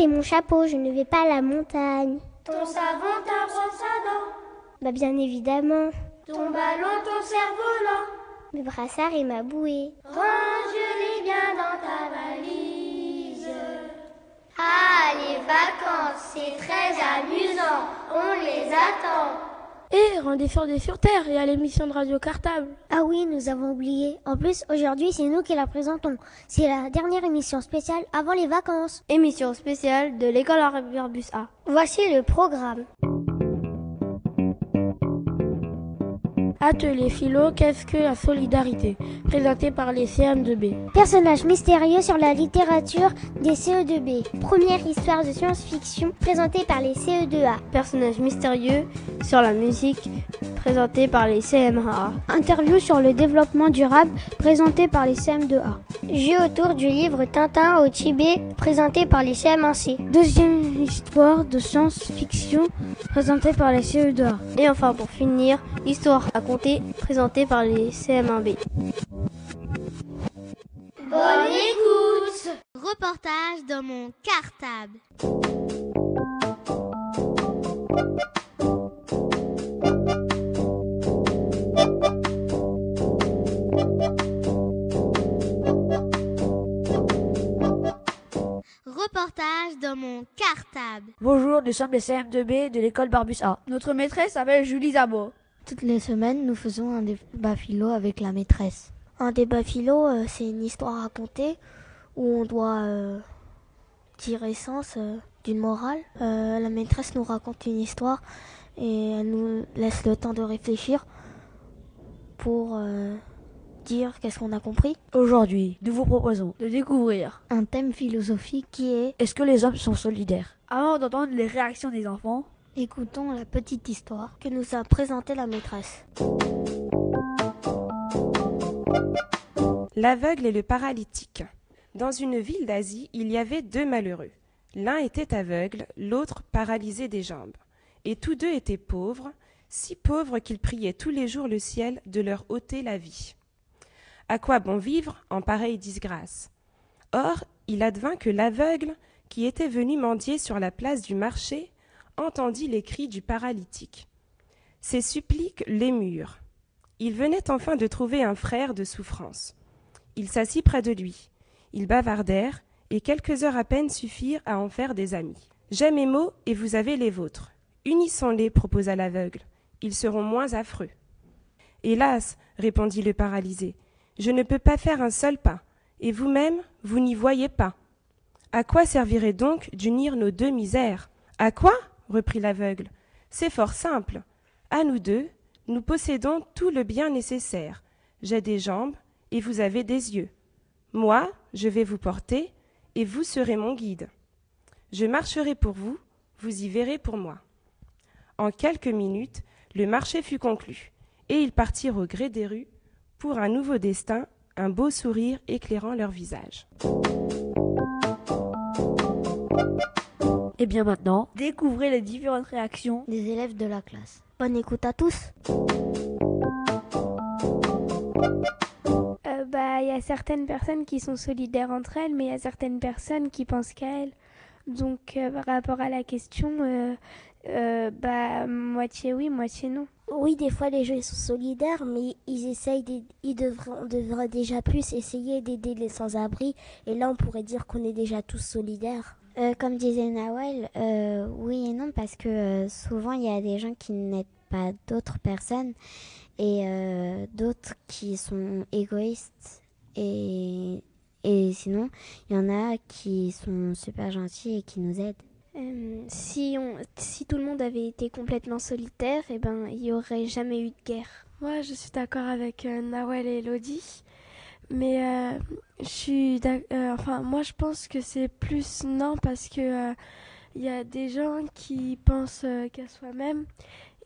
et mon chapeau, je ne vais pas à la montagne. ton savon, ta brosse à dents, Bah bien évidemment. ton ballon, ton cerf-volant. Mes brassards et ma bouée. Range-les bien dans ta valise. Ah, les vacances, c'est très amusant, on les attend. Et rendez des sur Terre et à l'émission de Radio Cartable. Ah oui, nous avons oublié. En plus, aujourd'hui, c'est nous qui la présentons. C'est la dernière émission spéciale avant les vacances. Émission spéciale de l'école Arbus A. Voici le programme. Atelier philo, qu'est-ce que la solidarité? Présenté par les CM2B. Personnages mystérieux sur la littérature des CE2B. Première histoire de science-fiction présentée par les CE2A. Personnages mystérieux sur la musique présenté par les CM1A. Interview sur le développement durable présenté par les CM2A. Jeu autour du livre Tintin au Tibet présenté par les CM1C. Deuxième histoire de science-fiction présentée par les CE2A. Et enfin pour finir, histoire à compter présentée par les CM1B. Bonne écoute Reportage dans mon cartable. Reportage dans mon cartable. Bonjour, nous sommes les CM2B de l'école Barbus A. Notre maîtresse s'appelle Julie Zabo. Toutes les semaines, nous faisons un débat philo avec la maîtresse. Un débat philo, euh, c'est une histoire à raconter où on doit euh, tirer sens euh, d'une morale. La maîtresse nous raconte une histoire et elle nous laisse le temps de réfléchir pour dire qu'est-ce qu'on a compris. Aujourd'hui, nous vous proposons de découvrir Un thème philosophique qui est est-ce que les hommes sont solidaires? Avant d'entendre les réactions des enfants, Écoutons la petite histoire que nous a présentée la maîtresse. L'aveugle et le paralytique. Dans une ville d'Asie, il y avait deux malheureux. L'un était aveugle, l'autre paralysé des jambes. Et tous deux étaient pauvres, si pauvres qu'ils priaient tous les jours le ciel de leur ôter la vie. À quoi bon vivre en pareille disgrâce? Or, il advint que l'aveugle, qui était venu mendier sur la place du marché, entendit les cris du paralytique. Ses suppliques l'émurent. Il venait enfin de trouver un frère de souffrance. Il s'assit près de lui. Ils bavardèrent, et quelques heures à peine suffirent à en faire des amis. J'ai mes mots et vous avez les vôtres. Unissons-les, proposa l'aveugle. Ils seront moins affreux. Hélas, répondit le paralysé, je ne peux pas faire un seul pas, et vous-même, vous n'y voyez pas. À quoi servirait donc d'unir nos deux misères? À quoi? Reprit l'aveugle. C'est fort simple. À nous deux, nous possédons tout le bien nécessaire. J'ai des jambes, et vous avez des yeux. Moi, je vais vous porter, et vous serez mon guide. Je marcherai pour vous, vous y verrez pour moi. En quelques minutes, le marché fut conclu, et ils partirent au gré des rues pour un nouveau destin, un beau sourire éclairant leur visage. Et bien maintenant, découvrez les différentes réactions. Des élèves de la classe. Bonne écoute à tous. Euh, bah, il y a certaines personnes qui sont solidaires entre elles, mais il y a certaines personnes qui pensent qu'à elles. Donc, euh, par rapport à la question, euh, euh, bah, moitié oui, moitié non. Oui, des fois les gens sont solidaires, mais ils essayent, ils devraient, on devrait déjà plus essayer d'aider les sans-abri. Et là, on pourrait dire qu'on est déjà tous solidaires. Euh, comme disait Nawel, euh, oui et non, parce que euh, souvent il y a des gens qui n'aident pas d'autres personnes et euh, d'autres qui sont égoïstes. Et, et sinon, il y en a qui sont super gentils et qui nous aident. Euh, si, on, si tout le monde avait été complètement solitaire, eh ben, il n'y aurait jamais eu de guerre. Moi, je suis d'accord avec euh, Nawel et Elodie. Mais euh, je suis, enfin, moi je pense que c'est plus non parce que il y a des gens qui pensent qu'à soi-même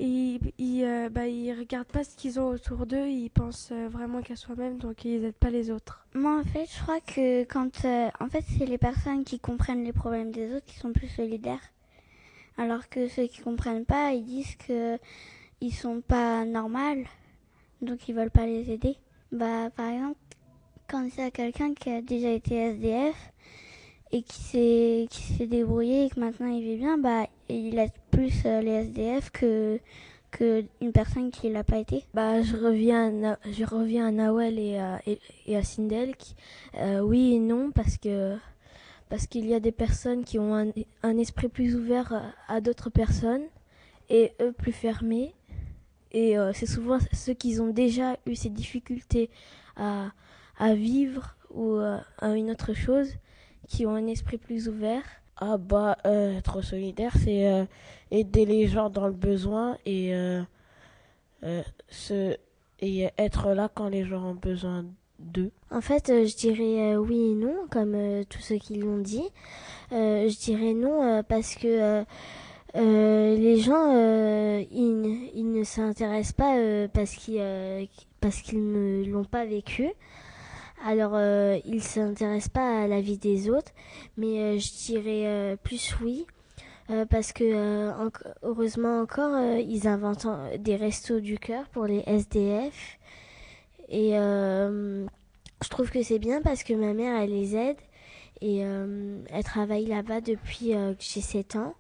et ils, euh, bah, ils regardent pas ce qu'ils ont autour d'eux, ils pensent euh, vraiment qu'à soi-même, donc ils aident pas les autres. Moi, en fait, je crois que quand, euh, en fait, c'est les personnes qui comprennent les problèmes des autres qui sont plus solidaires, alors que ceux qui comprennent pas, ils disent que ils sont pas normaux, donc ils veulent pas les aider. Bah, par exemple, quand c'est quelqu'un qui a déjà été SDF et qui s'est qui s'est débrouillé et que maintenant il vit bien, bah il aide plus euh, les SDF que que une personne qui l'a pas été. Bah je reviens à, je reviens à Nawel et à, et, à Sindel. Euh, oui et non parce que parce qu'il y a des personnes qui ont un, un esprit plus ouvert à, d'autres personnes et eux plus fermés. Et euh, c'est souvent ceux qui ont déjà eu ces difficultés à, à vivre ou à une autre chose qui ont un esprit plus ouvert. Ah bah, euh, être solidaire, c'est euh, aider les gens dans le besoin et, euh, se, et être là quand les gens ont besoin d'eux. En fait, je dirais oui et non, comme tous ceux qui l'ont dit. je dirais non parce que les gens, ils, ils, ne s'intéressent pas parce qu'ils parce qu'ils ne l'ont pas vécu. Alors, euh, ils ne s'intéressent pas à la vie des autres, mais euh, je dirais euh, plus oui. parce que heureusement encore, ils inventent des restos du cœur pour les SDF. Et je trouve que c'est bien parce que ma mère, elle les aide. Et elle travaille là-bas depuis que j'ai 7 ans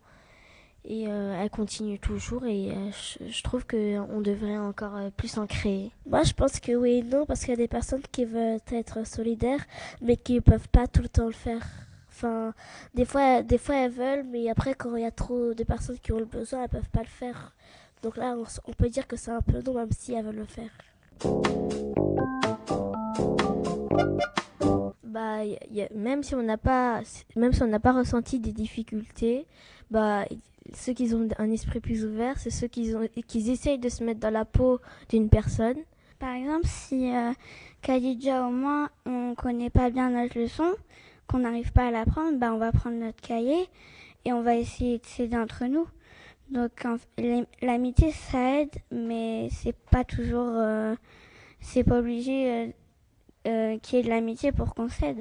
et euh, elle continue toujours et euh, je, trouve qu'on devrait encore euh, plus en créer. Moi je pense que oui et non parce qu'il y a des personnes qui veulent être solidaires mais qui ne peuvent pas tout le temps le faire. Enfin, des fois, des fois elles veulent mais après quand il y a trop de personnes qui ont le besoin elles peuvent pas le faire. Donc là on, peut dire que c'est un peu non même si elles veulent le faire. Bah, même si on n'a pas, même si on n'a pas ressenti des difficultés, bah, ceux qui ont un esprit plus ouvert, c'est ceux qui, ont, qui essayent de se mettre dans la peau d'une personne. Par exemple, si euh, Khadija au moins on connaît pas bien notre leçon, qu'on n'arrive pas à l'apprendre, bah, on va prendre notre cahier et on va essayer de s'aider entre nous. Donc l'amitié ça aide, mais c'est pas toujours, euh, c'est pas obligé euh, euh, qu'il y ait de l'amitié pour qu'on s'aide.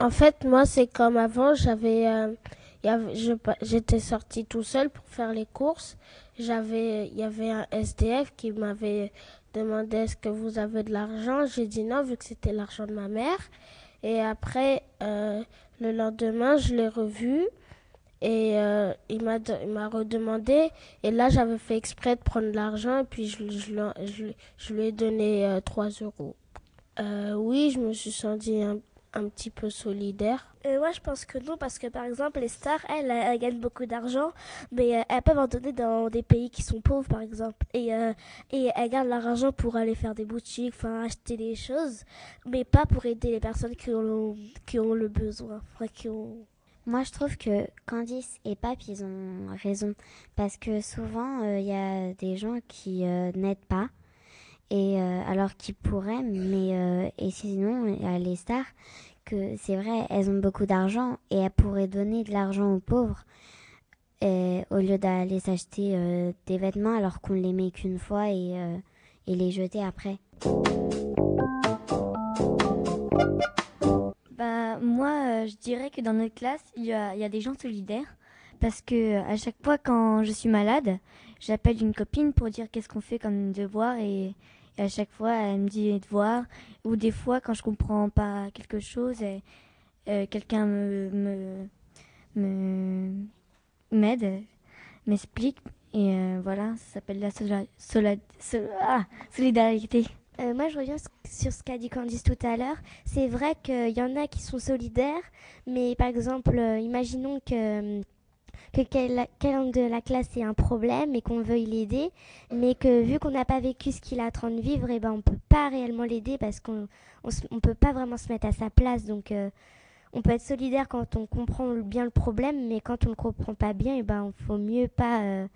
En fait, moi c'est comme avant, j'avais j'étais sortie tout seul pour faire les courses. J'avais, il y avait un SDF qui m'avait demandé est-ce que vous avez de l'argent. J'ai dit non vu que c'était l'argent de ma mère. Et après, euh, le lendemain, je l'ai revu et euh, il m'a m'a redemandé. Et là, j'avais fait exprès de prendre l'argent et puis je, je, je, lui ai donné 3 euh, euros. oui, je me suis sentie un, un petit peu solidaire euh, Moi, je pense que non, parce que par exemple, les stars, elles, elles, gagnent beaucoup d'argent, mais euh, elles peuvent en donner dans des pays qui sont pauvres, par exemple. Et, euh, et elles gardent leur argent pour aller faire des boutiques, enfin, acheter des choses, mais pas pour aider les personnes qui ont, qui ont le besoin. qui ont... Moi, je trouve que Candice et Pape, ils ont raison. Parce que souvent, il y a des gens qui n'aident pas et alors qu'ils pourraient, mais et sinon il les stars que c'est vrai, elles ont beaucoup d'argent et elles pourraient donner de l'argent aux pauvres euh, au lieu d'aller s'acheter euh, des vêtements alors qu'on les met qu'une fois et, euh, et les jeter après. Bah moi, je dirais que dans notre classe, il y a, y a des gens solidaires parce que à chaque fois quand je suis malade, j'appelle une copine pour dire qu'est-ce qu'on fait comme devoir et à chaque fois, elle me dit de voir. Ou des fois, quand je comprends pas quelque chose, euh, quelqu'un me, me, m'aide, m'explique. Et euh, voilà, ça s'appelle la ah, solidarité. Euh, moi, je reviens sur ce qu'a dit Candice tout à l'heure. C'est vrai qu'il y en a qui sont solidaires, mais par exemple, imaginons que que quelqu'un de la classe ait un problème et qu'on veuille l'aider, mais que vu qu'on n'a pas vécu ce qu'il est en train de vivre, et eh ben on peut pas réellement l'aider parce qu'on on, peut pas vraiment se mettre à sa place. Donc euh, on peut être solidaire quand on comprend bien le problème, mais quand on ne comprend pas bien, et eh ben faut mieux pas euh,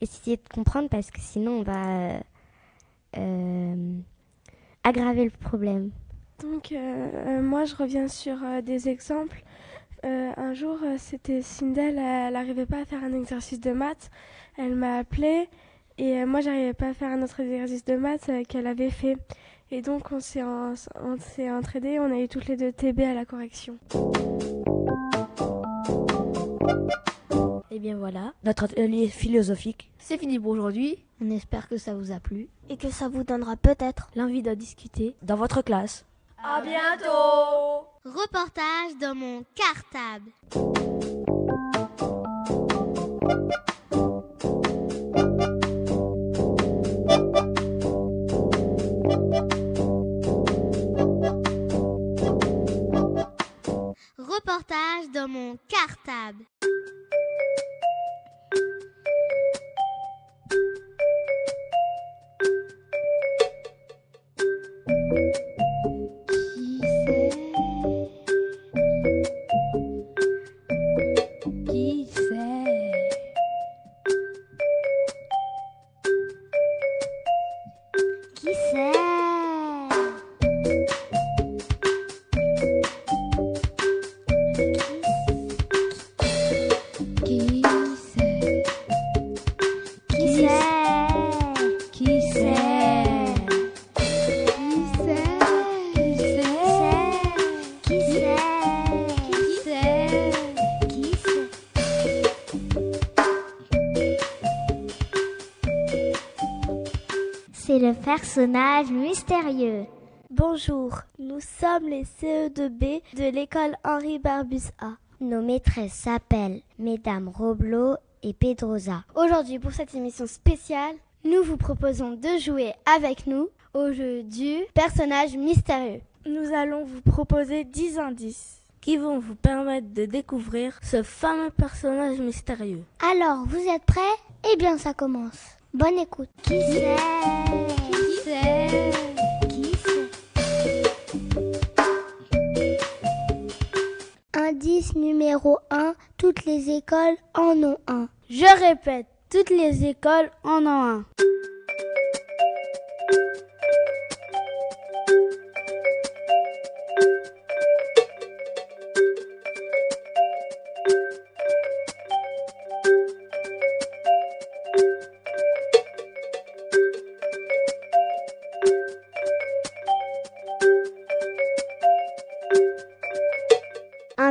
essayer de comprendre parce que sinon on va euh, aggraver le problème. Donc, moi, je reviens sur des exemples. Un jour, c'était Sindel, elle n'arrivait pas à faire un exercice de maths. Elle m'a appelé et moi, j'arrivais pas à faire un autre exercice de maths qu'elle avait fait. Et donc on s'est, on s'est entraînés, on a eu toutes les deux TB à la correction. Et eh bien voilà, notre atelier philosophique, c'est fini pour aujourd'hui. On espère que ça vous a plu et que ça vous donnera peut-être l'envie de discuter dans votre classe. À bientôt Reportage dans mon cartable. Reportage dans mon cartable. Personnage mystérieux. Bonjour, nous sommes les CE2B de l'école Henri Barbus A. Nos maîtresses s'appellent Mesdames Roblo et Pedrosa. Aujourd'hui, pour cette émission spéciale, nous vous proposons de jouer avec nous au jeu du personnage mystérieux. Nous allons vous proposer 10 indices qui vont vous permettre de découvrir ce fameux personnage mystérieux. Alors, vous êtes prêts? Eh bien, ça commence. Bonne écoute. Qui c'est? Qui Indice numéro 1, toutes les écoles en ont un. Je répète, toutes les écoles en ont un.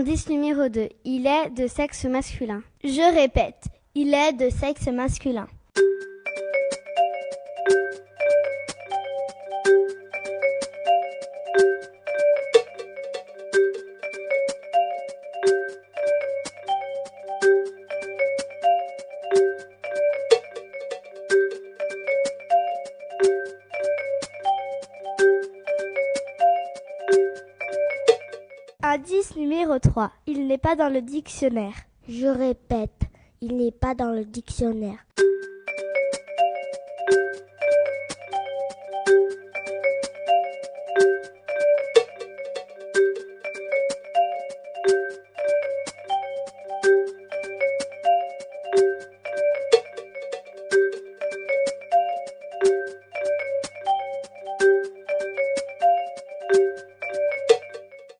Indice numéro 2. Il est de sexe masculin. Je répète, il est de sexe masculin. 3. Il n'est pas dans le dictionnaire. Je répète, il n'est pas dans le dictionnaire.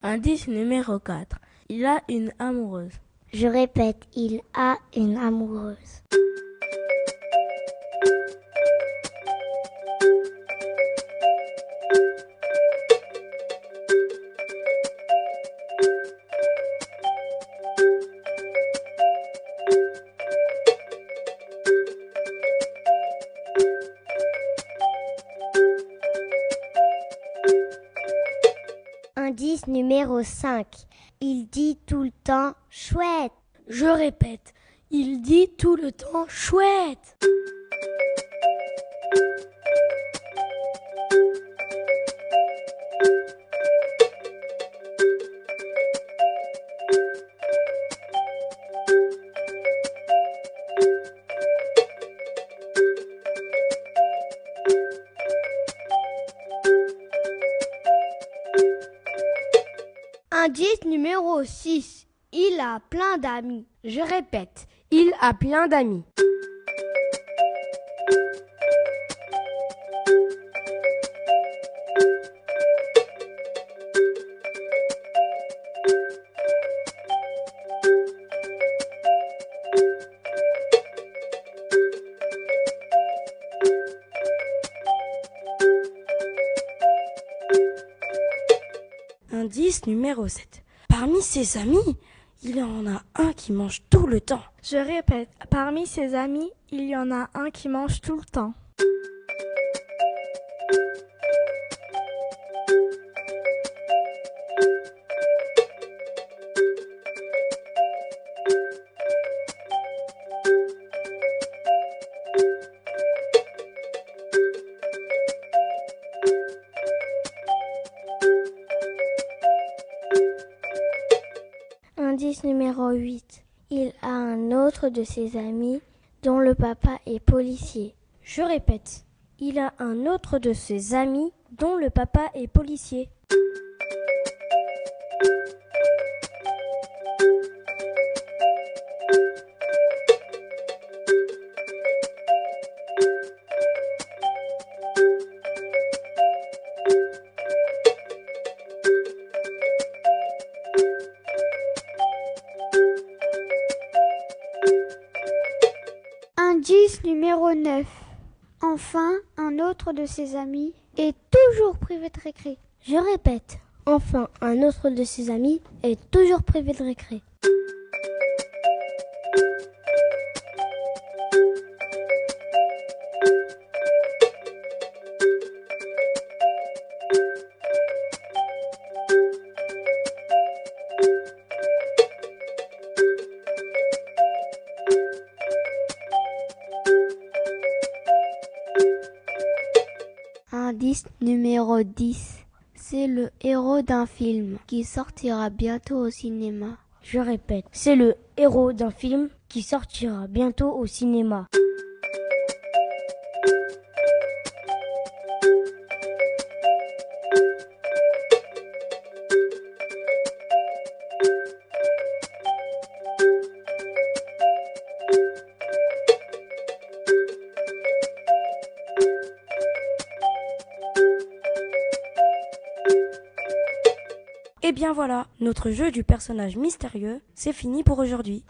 Indice numéro 4. Il a une amoureuse. Je répète, il a une amoureuse. Indice numéro 5. Il dit tout le temps chouette. Je répète, il dit tout le temps chouette. 6. Il a plein d'amis. Je répète, il a plein d'amis. Indice numéro 7. Parmi ses amis, il y en a un qui mange tout le temps. Je répète, parmi ses amis, il y en a un qui mange tout le temps. De ses amis dont le papa est policier. Je répète, il a un autre de ses amis dont le papa est policier. Numéro 9. Enfin, un autre de ses amis est toujours privé de récré. Je répète, enfin, un autre de ses amis est toujours privé de récré. Numéro 10. C'est le héros d'un film qui sortira bientôt au cinéma. Je répète, c'est le héros d'un film qui sortira bientôt au cinéma. Voilà, notre jeu du personnage mystérieux, c'est fini pour aujourd'hui.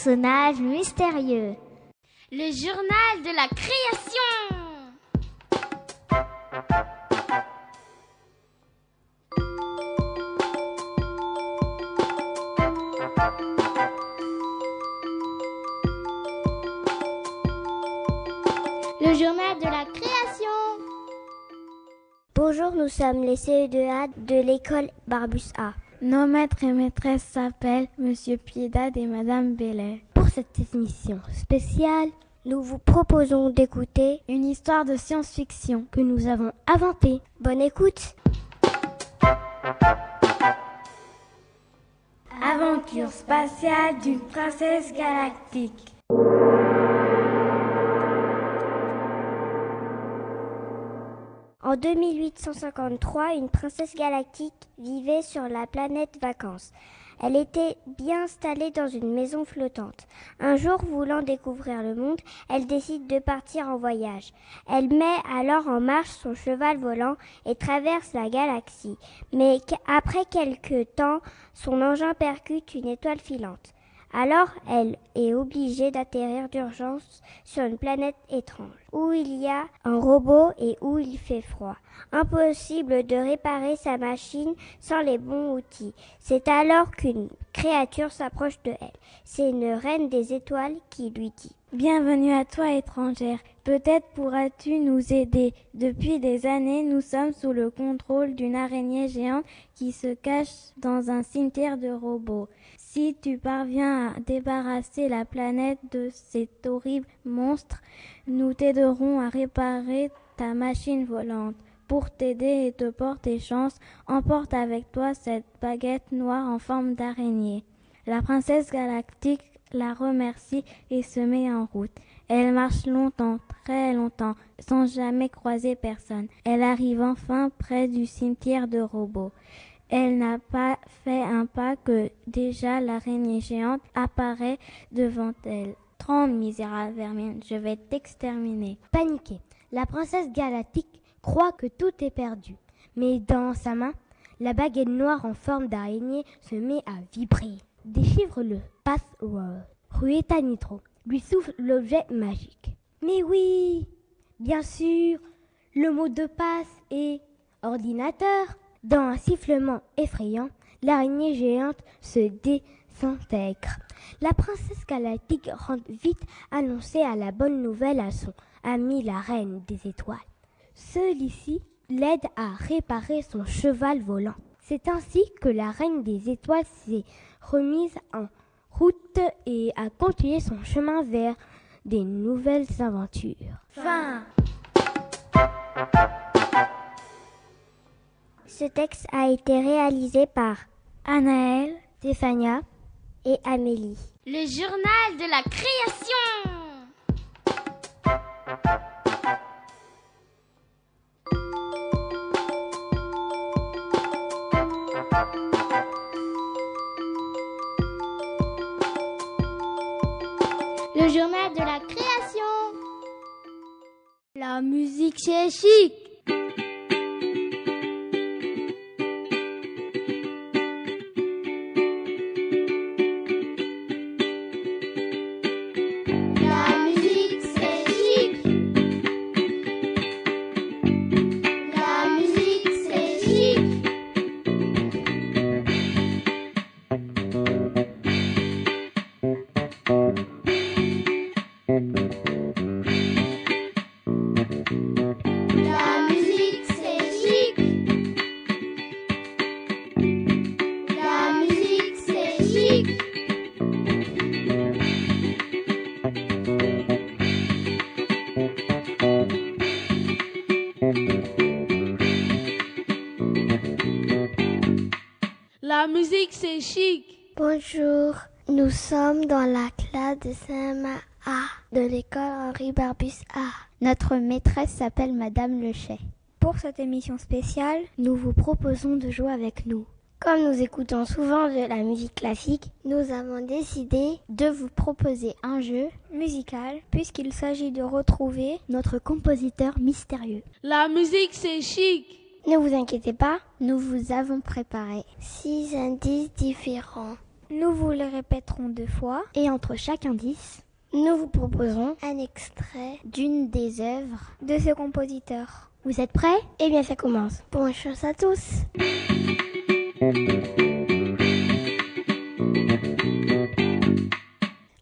Le personnage mystérieux. Le journal de la création. Le journal de la création. Bonjour, nous sommes les CE2A de l'école Barbus A. Nos maîtres et maîtresses s'appellent Monsieur Piedade et Madame Bellet. Pour cette émission spéciale, nous vous proposons d'écouter Une histoire de science-fiction. que nous avons inventée. Bonne écoute Aventure spatiale d'une princesse galactique. En 2853, une princesse galactique vivait sur la planète Vacances. Elle était bien installée dans une maison flottante. Un jour, voulant découvrir le monde, elle décide de partir en voyage. Elle met alors en marche son cheval volant et traverse la galaxie. Mais après quelque temps, son engin percute une étoile filante. Alors, elle est obligée d'atterrir d'urgence sur une planète étrange, où il y a un robot et où il fait froid. Impossible de réparer sa machine sans les bons outils. C'est alors qu'une créature s'approche de elle. C'est une reine des étoiles qui lui dit Bienvenue à toi, étrangère. Peut-être pourras-tu nous aider. Depuis des années, nous sommes sous le contrôle d'une araignée géante qui se cache dans un cimetière de robots. Si tu parviens à débarrasser la planète de cet horrible monstre, nous t'aiderons à réparer ta machine volante. Pour t'aider et te porter chance, emporte avec toi cette baguette noire en forme d'araignée. La princesse galactique la remercie et se met en route. Elle marche longtemps, très longtemps, sans jamais croiser personne. Elle arrive enfin près du cimetière de robots. Elle n'a pas fait un pas que déjà l'araignée géante apparaît devant elle. Tremble, misérable vermine, je vais t'exterminer. Paniquée, la princesse galactique croit que tout est perdu. Mais dans sa main, la baguette noire en forme d'araignée se met à vibrer. Déchiffre le password. Rueta Nitro lui souffle l'objet magique. Mais oui, bien sûr, le mot de passe est ordinateur. Dans un sifflement effrayant, l'araignée géante se désintègre. La princesse galactique rentre vite annoncer à la bonne nouvelle à son ami la reine des étoiles. Celui-ci l'aide à réparer son cheval volant. C'est ainsi que la reine des étoiles s'est remise en route et a continué son chemin vers des nouvelles aventures. Fin. Ce texte a été réalisé par Anaël, Stéphania et Amélie. Le journal de la création. Le journal de la création. La musique c'est chic. Bonjour, nous sommes dans la classe de CMA A de l'école Henri Barbus A. Notre maîtresse s'appelle Madame Lechet. Pour cette émission spéciale, Nous vous proposons de jouer avec nous. Comme nous écoutons souvent de la musique classique, nous avons décidé de vous proposer un jeu musical puisqu'il s'agit de retrouver notre compositeur mystérieux. La musique c'est chic. Ne vous inquiétez pas, nous vous avons préparé. six indices différents. Nous vous les répéterons deux fois Et entre chaque indice, nous vous proposons un extrait. d'une des œuvres de ce compositeur. Vous êtes prêts? Eh bien, ça commence. Bonne chance à tous.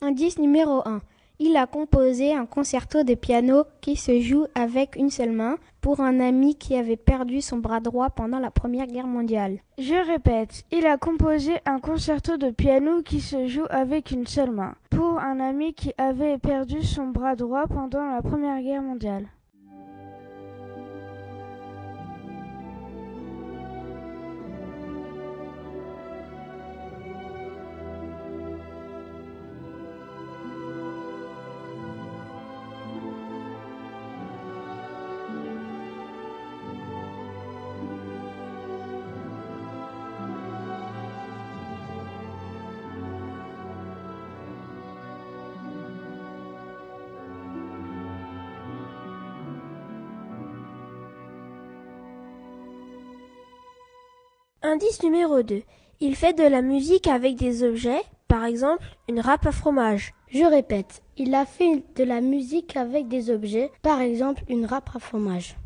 Indice numéro 1. Il a composé un concerto de piano qui se joue avec une seule main pour un ami qui avait perdu son bras droit pendant la Première Guerre mondiale. Je répète, il a composé un concerto de piano qui se joue avec une seule main pour un ami qui avait perdu son bras droit pendant la Première Guerre mondiale. Indice numéro 2. Il fait de la musique avec des objets, par exemple une râpe à fromage. Je répète, il a fait de la musique avec des objets, par exemple une râpe à fromage.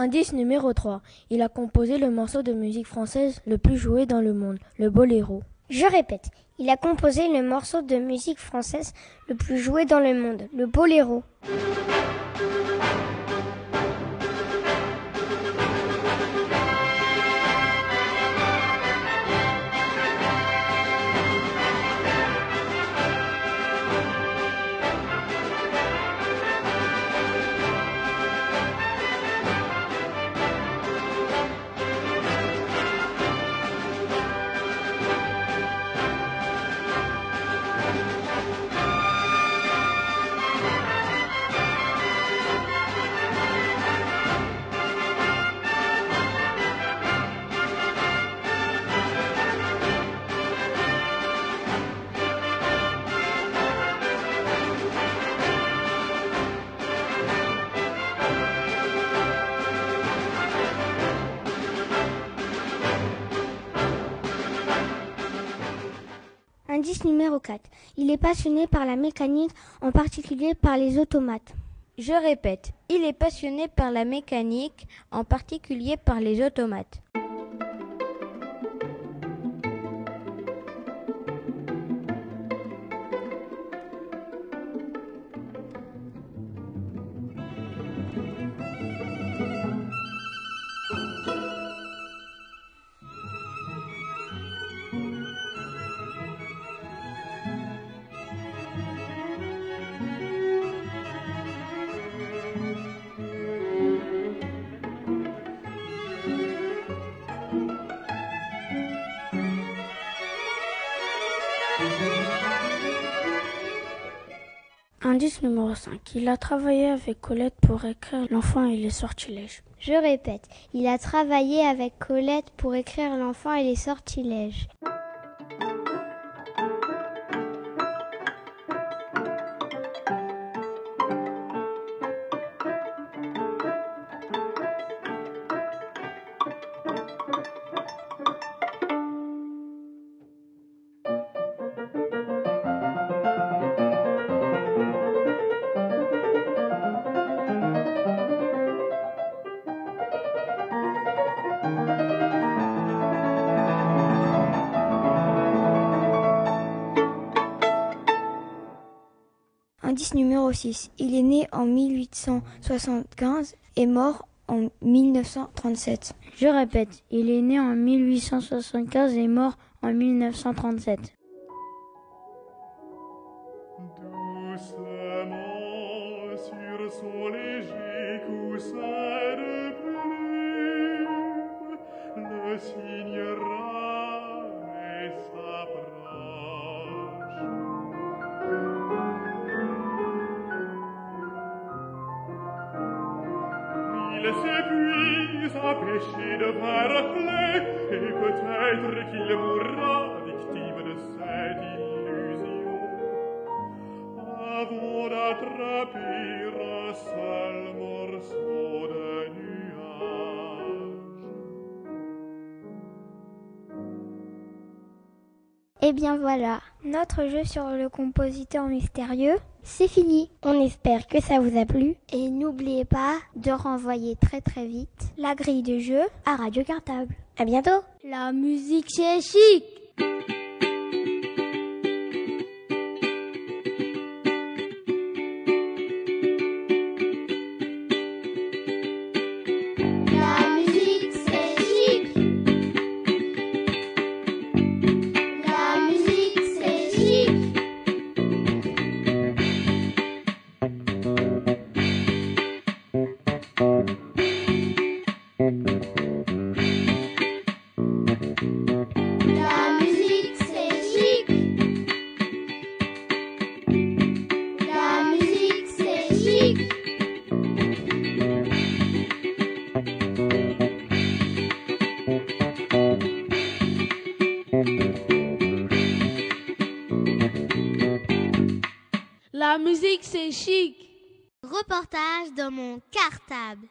Indice numéro 3. Il a composé le morceau de musique française le plus joué dans le monde, le boléro. Je répète, il a composé le morceau de musique française le plus joué dans le monde, le boléro. Indice numéro 4. Il est passionné par la mécanique, en particulier par les automates. Je répète, il est passionné par la mécanique, en particulier par les automates. Indice numéro 5. Il a travaillé avec Colette pour écrire L'enfant et les sortilèges. Je répète, il a travaillé avec Colette pour écrire L'enfant et les sortilèges. Indice numéro 6. Il est né en 1875 et mort en 1937. Je répète, il est né en 1875 et mort en 1937. Bien voilà, notre jeu sur le compositeur mystérieux, c'est fini. On espère que ça vous a plu. Et n'oubliez pas de renvoyer très très vite la grille de jeu à Radio Cartable. À bientôt La musique c'est chic Reportage dans mon cartable.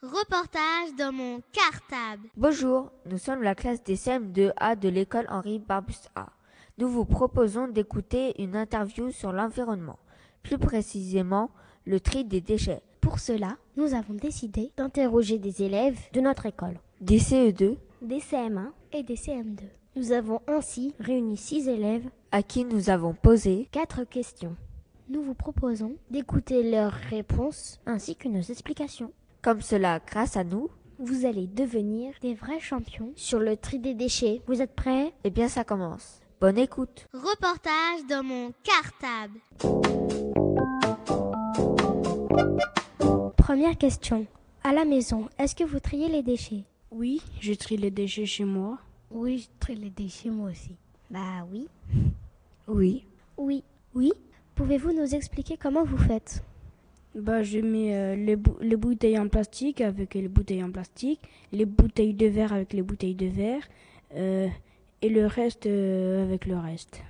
Reportage dans mon cartable. Bonjour, nous sommes la classe des CM2A de l'école Henri Barbus A. Nous vous proposons d'écouter une interview sur l'environnement, plus précisément le tri des déchets. Pour cela, nous avons décidé d'interroger des élèves de notre école, Des CE2 des CM1 et des CM2. Nous avons ainsi réuni six élèves, à qui nous avons posé quatre questions. Nous vous proposons d'écouter leurs réponses ainsi que nos explications. comme cela grâce à nous. Vous allez devenir des vrais champions sur le tri des déchets. Vous êtes prêts? Eh bien ça commence. Bonne écoute. Reportage dans mon cartable. Première question. À la maison, est-ce que vous triez les déchets? Oui, je trie les déchets chez moi. Oui, je trie les déchets moi aussi. Bah oui. Oui. Oui. Oui? Pouvez-vous nous expliquer comment vous faites? Bah, je mets euh, les, bou- les bouteilles en plastique avec les bouteilles en plastique, les bouteilles de verre avec les bouteilles de verre, euh, et le reste euh, avec le reste.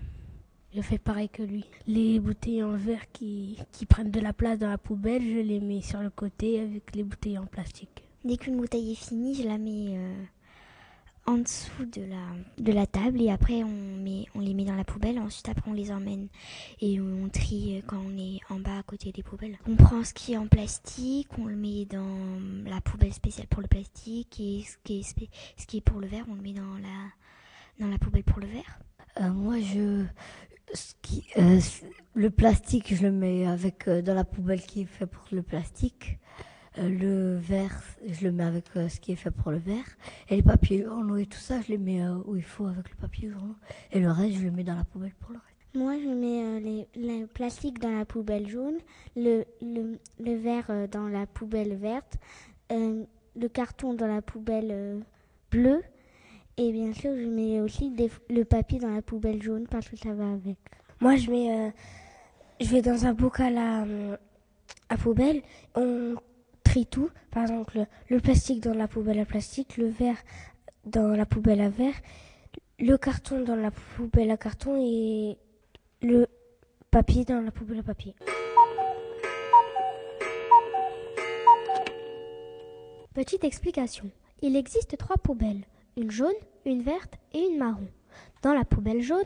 Je fais pareil que lui. Les bouteilles en verre qui, qui prennent de la place dans la poubelle, je les mets sur le côté avec les bouteilles en plastique. Dès qu'une bouteille est finie, je la mets euh, en dessous de la, de la table et après on, met, on les met dans la poubelle. Ensuite, après, on les emmène et on trie euh, quand on est en bas à côté des poubelles. On prend ce qui est en plastique, on le met dans la poubelle spéciale pour le plastique et ce qui est, ce qui est pour le verre, on le met dans la, dans la poubelle pour le verre. Euh, moi, je, euh, le plastique, je le mets avec euh, dans la poubelle qui est fait pour le plastique. Euh, le verre, je le mets avec ce qui est fait pour le verre. Et les papiers journaux et tout ça, je les mets où il faut avec le papier journaux. Et le reste, je le mets dans la poubelle pour le reste. Moi, je mets les, le plastique dans la poubelle jaune, le, le, le verre dans la poubelle verte, le carton dans la poubelle bleue, et bien sûr, je mets aussi le papier dans la poubelle jaune parce que ça va avec. Moi, je mets, euh, je vais dans un bocal à, euh, à poubelle. On trie tout. Par exemple, le plastique dans la poubelle à plastique, le verre dans la poubelle à verre, le carton dans la poubelle à carton et le papier dans la poubelle à papier. Petite explication. Il existe trois poubelles, une jaune, une verte et une marron. Dans la poubelle jaune,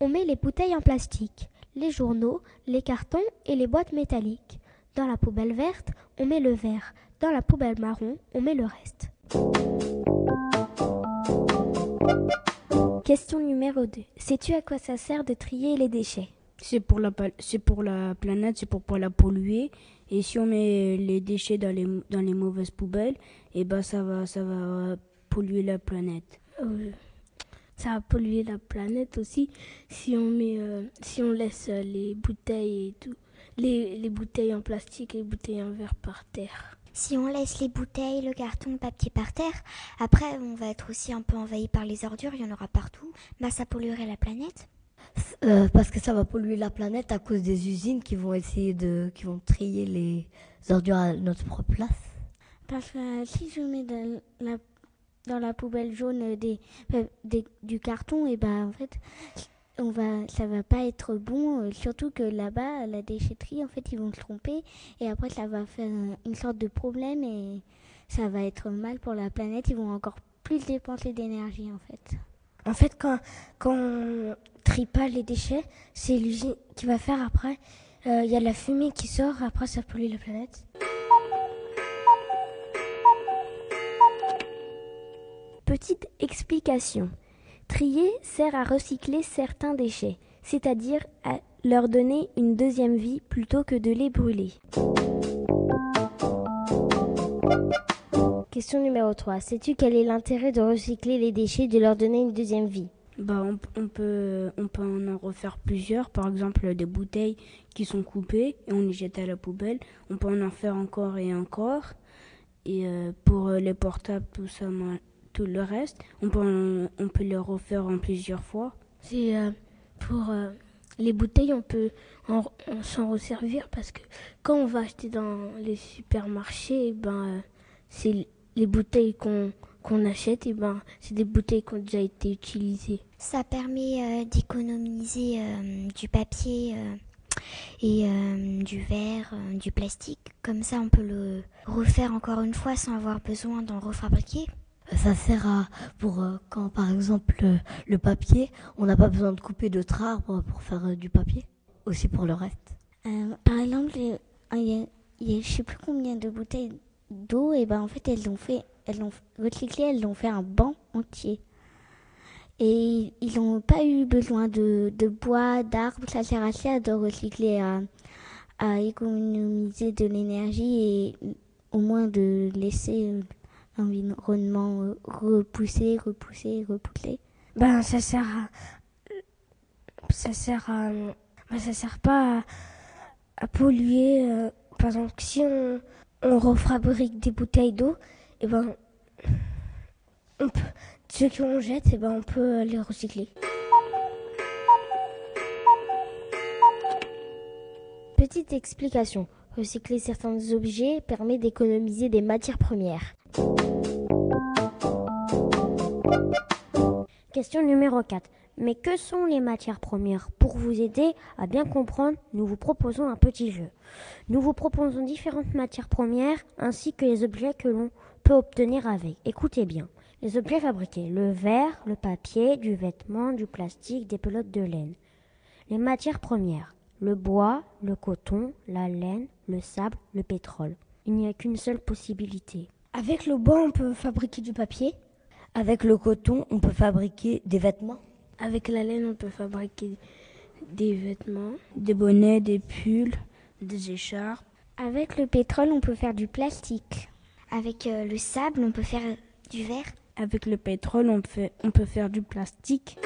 on met les bouteilles en plastique, les journaux, les cartons et les boîtes métalliques. Dans la poubelle verte, on met le verre. Dans la poubelle marron, on met le reste. Question numéro 2. Sais-tu à quoi ça sert de trier les déchets? C'est pour la pal- c'est pour la planète, c'est pour pas la polluer. Et si on met les déchets dans les dans les mauvaises poubelles, et ben ça va ça va polluer la planète. Euh, ça va polluer la planète aussi si on met euh, si on laisse euh, les bouteilles et tout les, les bouteilles en plastique et les bouteilles en verre par terre. Si on laisse les bouteilles, le carton, le papier par terre, après on va être aussi un peu envahi par les ordures, il y en aura partout, bah ça polluerait la planète. Euh, parce que ça va polluer la planète à cause des usines qui vont essayer de, qui vont trier les ordures à notre propre place. Parce que si je mets dans la, dans la poubelle jaune euh, des, euh, du carton, et ben en fait, on va, ça va pas être bon. euh, surtout que là-bas, la déchetterie, en fait, ils vont se tromper. Et après, ça va faire euh, une sorte de problème et ça va être mal pour la planète. Ils vont encore plus dépenser d'énergie, en fait. En fait, quand, quand on trie pas les déchets, c'est l'usine qui va faire après. euh, Il y a la fumée qui sort, après ça pollue la planète. Petite explication. Trier sert à recycler certains déchets, c'est-à-dire à leur donner une deuxième vie plutôt que de les brûler. Question numéro 3. Sais-tu quel est l'intérêt de recycler les déchets et de leur donner une deuxième vie? Bah, on, on peut, on peut en refaire plusieurs. Par exemple, des bouteilles qui sont coupées et on les jette à la poubelle. On peut en en faire encore et encore. Et euh, pour euh, les portables, tout ça, tout le reste, on peut, en- on peut les refaire en plusieurs fois. C'est euh, pour euh, les bouteilles, on peut en- on s'en resservir parce que quand on va acheter dans les supermarchés, eh ben, euh, c'est les bouteilles qu'on qu'on achète, et ben, c'est des bouteilles qui ont déjà été utilisées. Ça permet euh, d'économiser euh, du papier euh, et euh, du verre, euh, du plastique. Comme ça, on peut le refaire encore une fois sans avoir besoin d'en refabriquer. Ça sert à pour euh, quand par exemple euh, le papier, on n'a pas besoin de couper d'autres arbres pour faire euh, du papier. Aussi pour le reste. Par exemple, il y a, il y je sais plus combien de bouteilles d'eau, et ben en fait elles l'ont fait, elles l'ont recyclé, elles l'ont fait un banc entier. Et ils n'ont pas eu besoin de, bois, d'arbres, ça sert à ça de recycler, à économiser de l'énergie et au moins de laisser l'environnement euh, repousser, repousser, repousser. Ben, ça sert à. Ça sert à. ben, ça sert pas à, polluer. euh, par exemple, si on, on refabrique des bouteilles d'eau, et ben. On peut, ceux qu'on jette, et ben, on peut les recycler. Petite explication. Recycler certains objets permet d'économiser des matières premières. Question numéro 4. Mais que sont les matières premières? Pour vous aider à bien comprendre, nous vous proposons un petit jeu. Nous vous proposons différentes matières premières ainsi que les objets que l'on peut obtenir avec. Écoutez bien. Les objets fabriqués. Le verre, le papier, du vêtement, du plastique, des pelotes de laine. Les matières premières. Le bois, le coton, la laine, le sable, le pétrole. Il n'y a qu'une seule possibilité. Avec le bois, on peut fabriquer du papier. Avec le coton, on peut fabriquer des vêtements. Avec la laine, on peut fabriquer des vêtements. Des bonnets, des pulls, des écharpes. Avec le pétrole, on peut faire du plastique. Avec euh, le sable, on peut faire du verre. Avec le pétrole, on, fait, on peut faire du plastique.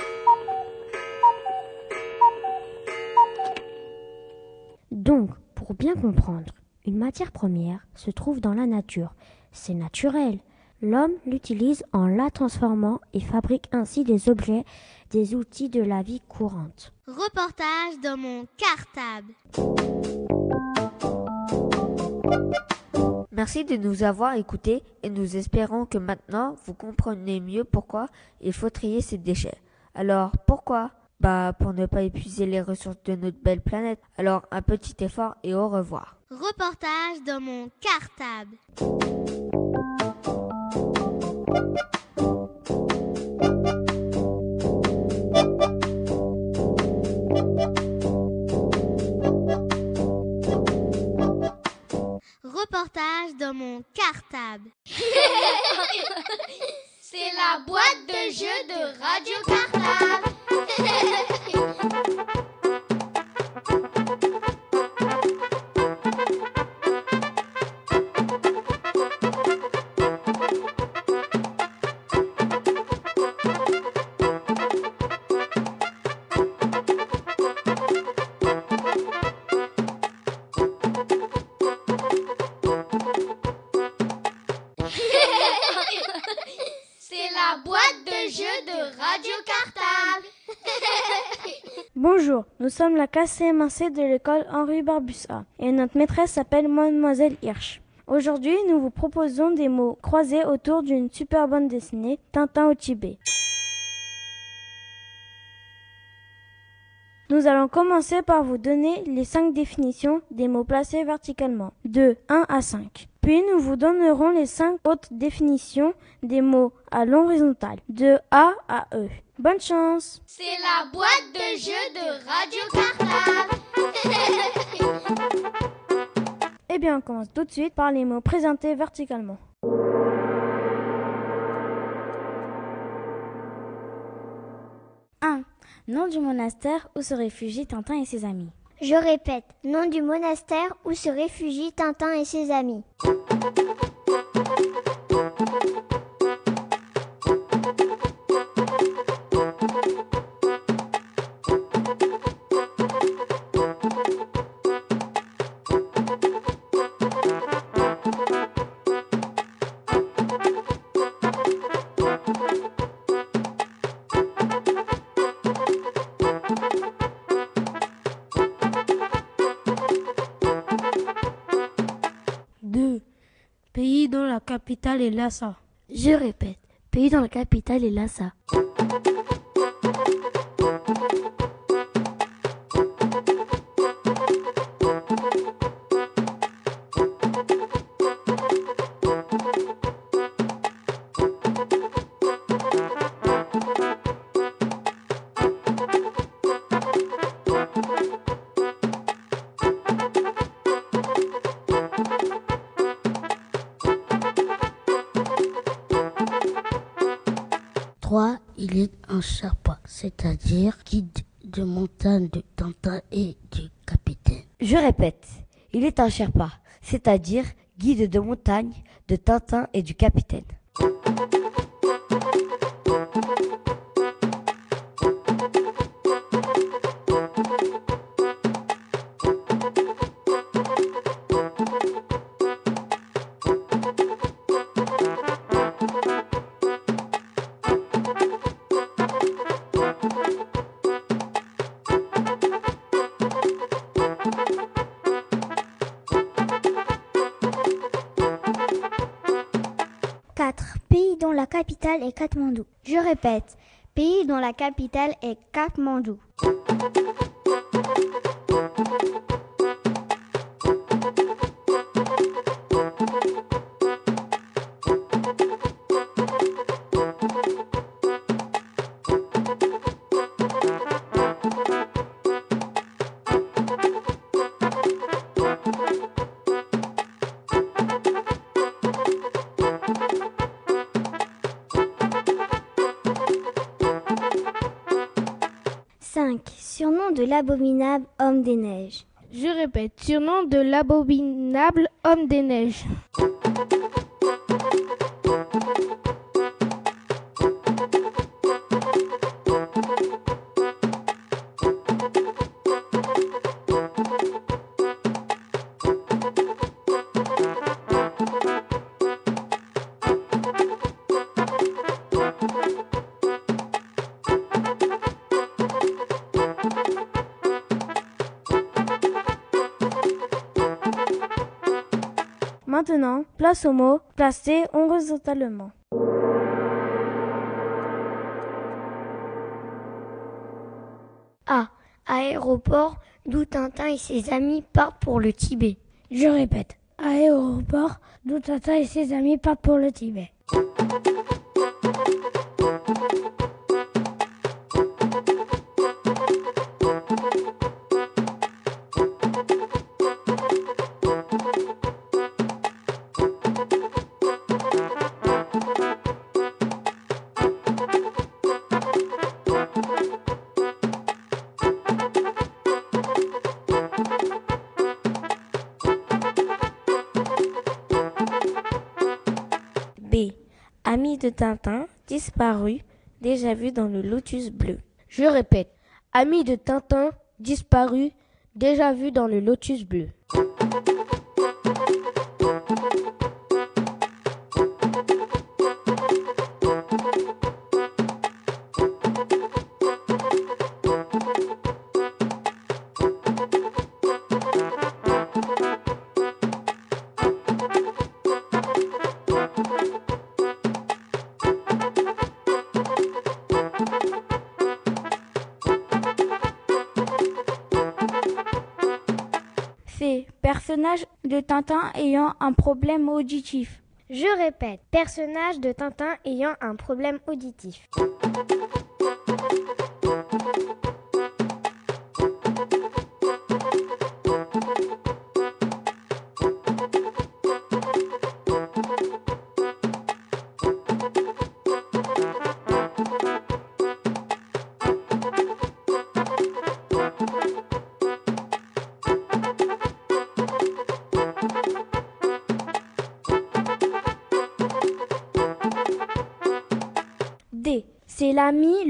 Donc, pour bien comprendre, une matière première se trouve dans la nature. C'est naturel. L'homme l'utilise en la transformant et fabrique ainsi des objets, des outils de la vie courante. Reportage dans mon cartable. Merci de nous avoir écoutés et nous espérons que maintenant vous comprenez mieux pourquoi il faut trier ces déchets. Alors pourquoi? Bah pour ne pas épuiser les ressources de notre belle planète. Alors un petit effort et au revoir. Reportage dans mon cartable. Reportage dans mon cartable. C'est la boîte de jeu de Radio Cartable. sommes la classe CM1C de l'école Henri Barbussa et notre maîtresse s'appelle Mademoiselle Hirsch. Aujourd'hui, nous vous proposons des mots croisés autour d'une super bande dessinée, Tintin au Tibet. Nous allons commencer par vous donner les 5 définitions des mots placés verticalement, de 1 à 5. Puis nous vous donnerons les 5 autres définitions des mots à l'horizontale, de A à E. Bonne chance C'est la boîte de jeu de Radio Cartable. Eh bien, on commence tout de suite par les mots présentés verticalement. Un. Nom du monastère où se réfugient Tintin et ses amis. Je répète, nom du monastère où se réfugient Tintin et ses amis. Capitale est. Je répète, pays dans la capitale est Lhasa. C'est-à-dire guide de montagne de Tintin et du capitaine. Katmandou. Je répète, pays dont la capitale est Katmandou. Surnom de l'abominable homme des neiges. Je répète, surnom de l'abominable homme des neiges. Place horizontalement. A. Aéroport d'où Tintin et ses amis partent pour le Tibet. Je répète, aéroport d'où Tintin et ses amis partent pour le Tibet. Tintin, disparu, déjà vu dans le lotus bleu. Je répète, ami de Tintin, disparu, déjà vu dans le lotus bleu. Personnage de Tintin ayant un problème auditif. Je répète, personnage de Tintin ayant un problème auditif.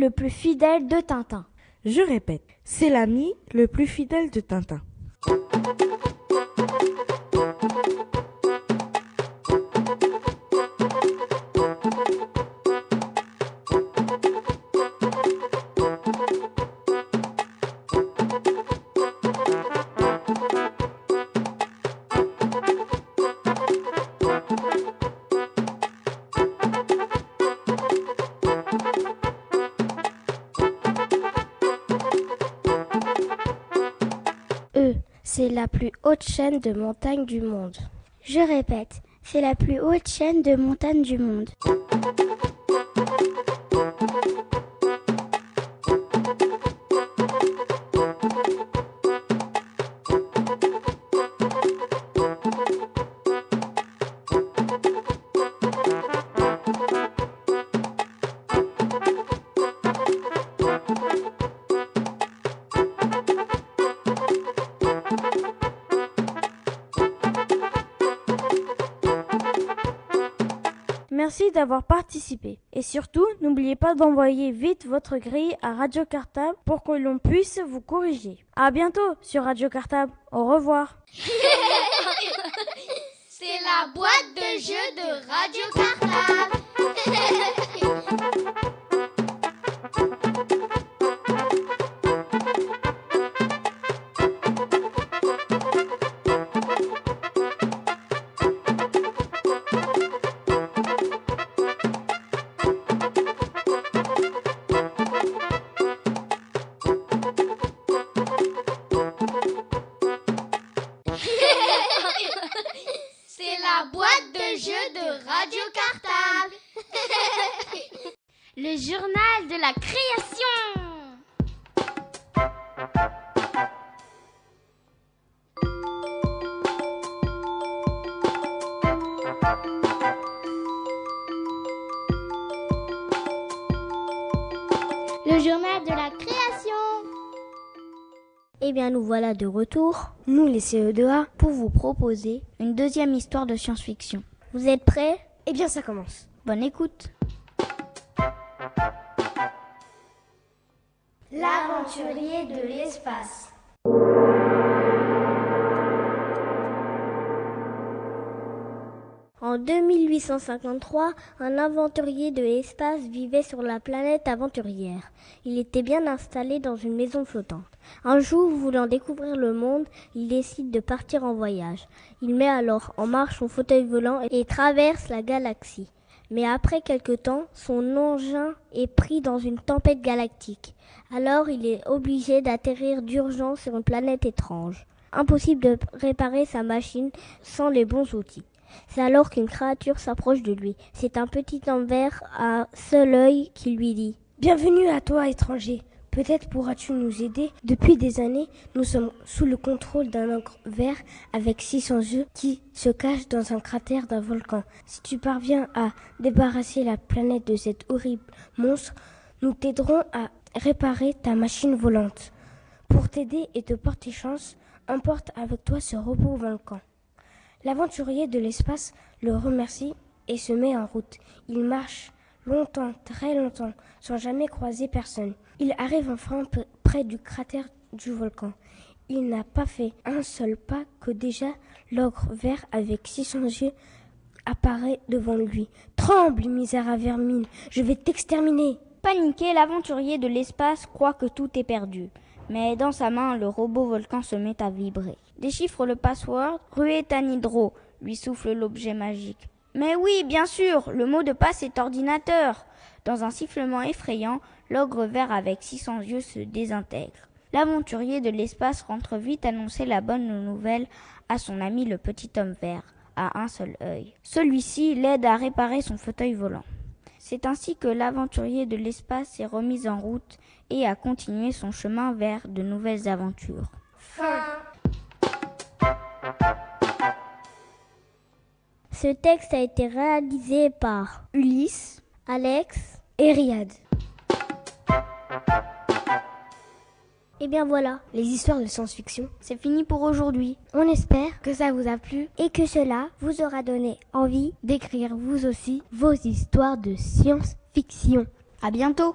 Le plus fidèle de Tintin. Je répète, c'est l'ami le plus fidèle de Tintin. Chaîne de montagnes du monde. Je répète, c'est la plus haute chaîne de montagnes du monde. Merci d'avoir participé. Et surtout, n'oubliez pas d'envoyer vite votre grille à Radio Cartable pour que l'on puisse vous corriger. À bientôt sur Radio Cartable. Au revoir. C'est la boîte de jeux de Radio Cartable. voilà de retour, nous les CE2A, pour vous proposer une deuxième histoire de science-fiction. Vous êtes prêts? Eh bien, ça commence. Bonne écoute. L'aventurier de l'espace. En 2853, un aventurier de l'espace vivait sur la planète aventurière. Il était bien installé dans une maison flottante. Un jour, voulant découvrir le monde, il décide de partir en voyage. Il met alors en marche son fauteuil volant et traverse la galaxie. Mais après quelque temps, son engin est pris dans une tempête galactique. Alors il est obligé d'atterrir d'urgence sur une planète étrange. Impossible de réparer sa machine sans les bons outils. C'est alors qu'une créature s'approche de lui. C'est un petit homme vert à seul œil qui lui dit Bienvenue à toi, étranger. Peut-être pourras-tu nous aider? Depuis des années, nous sommes sous le contrôle d'un ogre vert avec 600 yeux qui se cache dans un cratère d'un volcan. Si tu parviens à débarrasser la planète de cet horrible monstre, nous t'aiderons à réparer ta machine volante. Pour t'aider et te porter chance, emporte avec toi ce robot volcan. L'aventurier de l'espace le remercie et se met en route. Il marche longtemps, très longtemps, sans jamais croiser personne. Il arrive enfin près du cratère du volcan. Il n'a pas fait un seul pas que déjà l'ogre vert avec 600 yeux apparaît devant lui. Tremble, misère à vermine, je vais t'exterminer. Paniqué, l'aventurier de l'espace croit que tout est perdu. Mais dans sa main, le robot volcan se met à vibrer. Déchiffre le password, ruée Tanidro, lui souffle l'objet magique. Mais oui, bien sûr, le mot de passe est ordinateur. Dans un sifflement effrayant, l'ogre vert avec 600 yeux se désintègre. L'aventurier de l'espace rentre vite annoncer la bonne nouvelle à son ami le petit homme vert, à un seul œil. Celui-ci l'aide à réparer son fauteuil volant. C'est ainsi que l'aventurier de l'espace s'est remis en route et a continué son chemin vers de nouvelles aventures. Fin. Ce texte a été réalisé par Ulysse, Alex et Riyad. Et bien voilà, les histoires de science-fiction, c'est fini pour aujourd'hui. On espère que ça vous a plu et que cela vous aura donné envie d'écrire vous aussi vos histoires de science-fiction. À bientôt.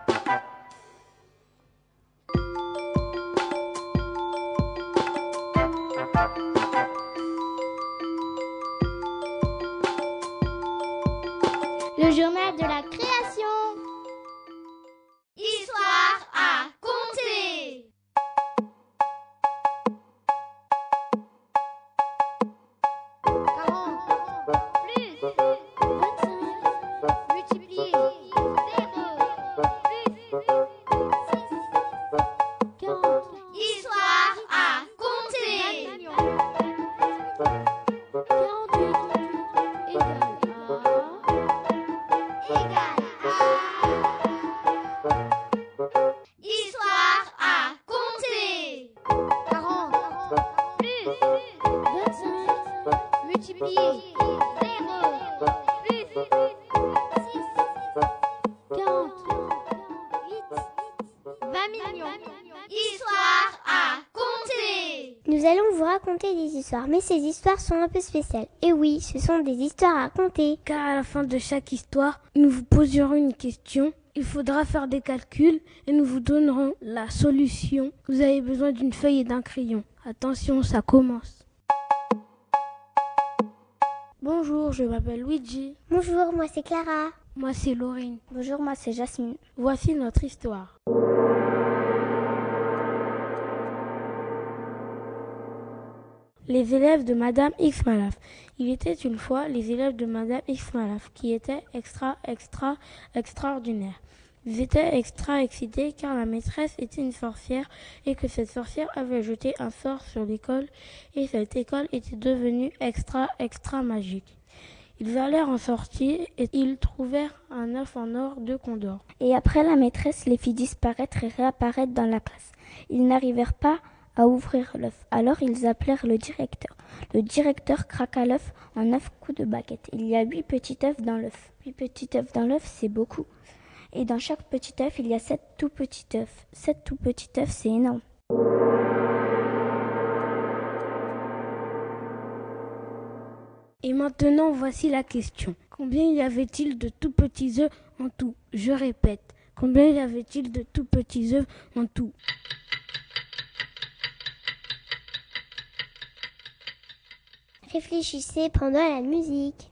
Mais ces histoires sont un peu spéciales. Et oui, ce sont des histoires à raconter. Car à la fin de chaque histoire, nous vous poserons une question. Il faudra faire des calculs et nous vous donnerons la solution. Vous avez besoin d'une feuille et d'un crayon. Attention, ça commence. Bonjour, je m'appelle Luigi. Bonjour, moi c'est Clara. Moi c'est Laurine. Bonjour, moi c'est Jasmine. Voici notre histoire. Les élèves de Madame X Malaf. Il était une fois les élèves de Madame X Malaf qui étaient extra, extra, extraordinaires. Ils étaient extra excités car la maîtresse était une sorcière et que cette sorcière avait jeté un sort sur l'école et cette école était devenue extra, extra magique. Ils allèrent en sortir et ils trouvèrent un œuf en or de Condor. Et après la maîtresse les fit disparaître et réapparaître dans la classe. Ils n'arrivèrent pas à ouvrir l'œuf. Alors ils appelèrent le directeur. Le directeur craqua l'œuf en neuf coups de baguette. Il y a huit petits œufs dans l'œuf. Huit petits œufs dans l'œuf, c'est beaucoup. Et dans chaque petit œuf, il y a sept tout petits œufs. Sept tout petits œufs, c'est énorme. Et maintenant, voici la question. Combien y avait-il de tout petits œufs en tout? Je répète. Combien y avait-il de tout petits œufs en tout? Réfléchissez pendant la musique.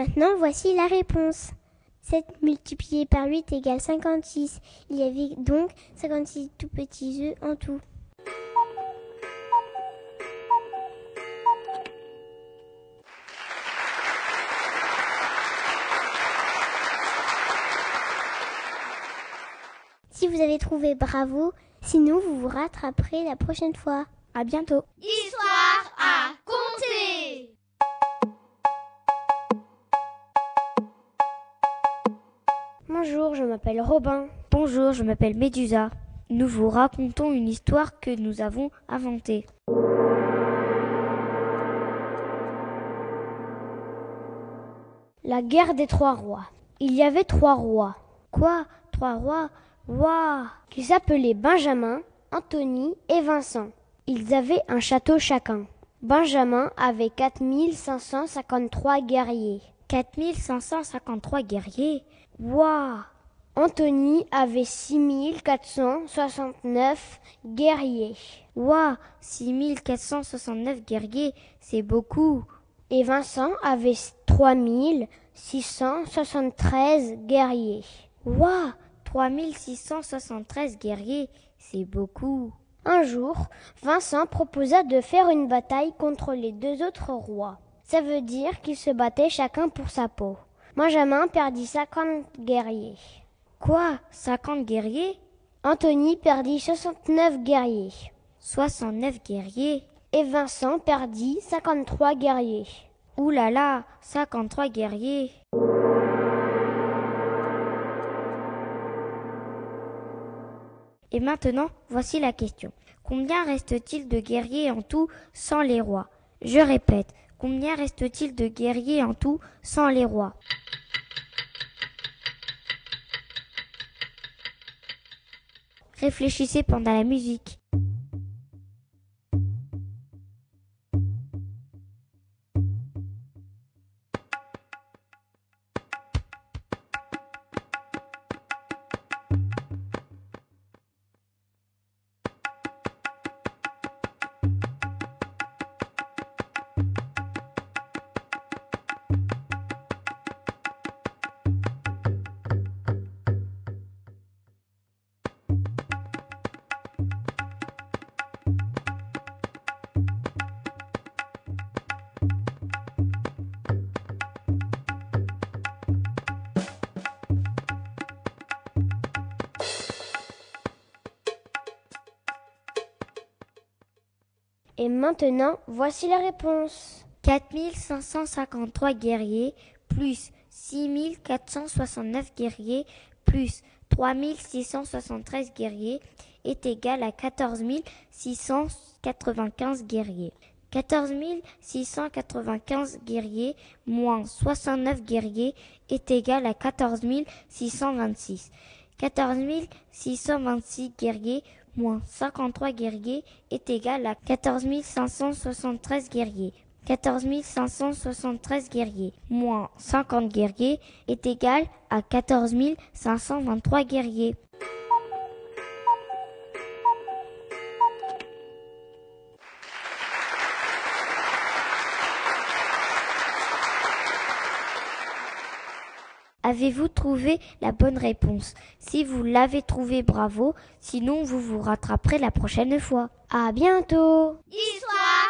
Maintenant, voici la réponse. 7 multiplié par 8 égale 56. Il y avait donc 56 tout petits œufs en tout. Si vous avez trouvé bravo, sinon vous vous rattraperez la prochaine fois. À bientôt. Bonjour, je m'appelle Robin. Bonjour, je m'appelle Médusa. Nous vous racontons une histoire que nous avons inventée. La guerre des trois rois. Il y avait trois rois. Quoi? Trois rois? Waouh Qui s'appelaient Benjamin, Anthony et Vincent. Ils avaient un château chacun. Benjamin avait 4553 guerriers. 4553 guerriers? Waouh Anthony avait 6469 guerriers. Waouh 6469 guerriers, c'est beaucoup. Et Vincent avait 3673 guerriers. Waouh 3673 guerriers, c'est beaucoup. Un jour, Vincent proposa de faire une bataille contre les deux autres rois. Ça veut dire qu'ils se battaient chacun pour sa peau. Benjamin perdit 50 guerriers. Quoi 50 guerriers? Anthony perdit 69 guerriers. 69 guerriers Et Vincent perdit 53 guerriers. Ouh là là 53 guerriers Et maintenant, voici la question. Combien reste-t-il de guerriers en tout sans les rois? Je répète, combien reste-t-il de guerriers en tout sans les rois? Réfléchissez pendant la musique. Maintenant, voici la réponse. 4553 guerriers plus 6469 guerriers plus 3673 guerriers est égal à 14 695 guerriers. 14 695 guerriers moins 69 guerriers est égal à 14 626. 14 626 guerriers moins 53 guerriers est égal à 14 573 guerriers. 14 573 guerriers moins 50 guerriers est égal à 14 523 guerriers. Avez-vous trouvé la bonne réponse? Si vous l'avez trouvé, bravo. Sinon, vous vous rattraperez la prochaine fois. À bientôt Histoire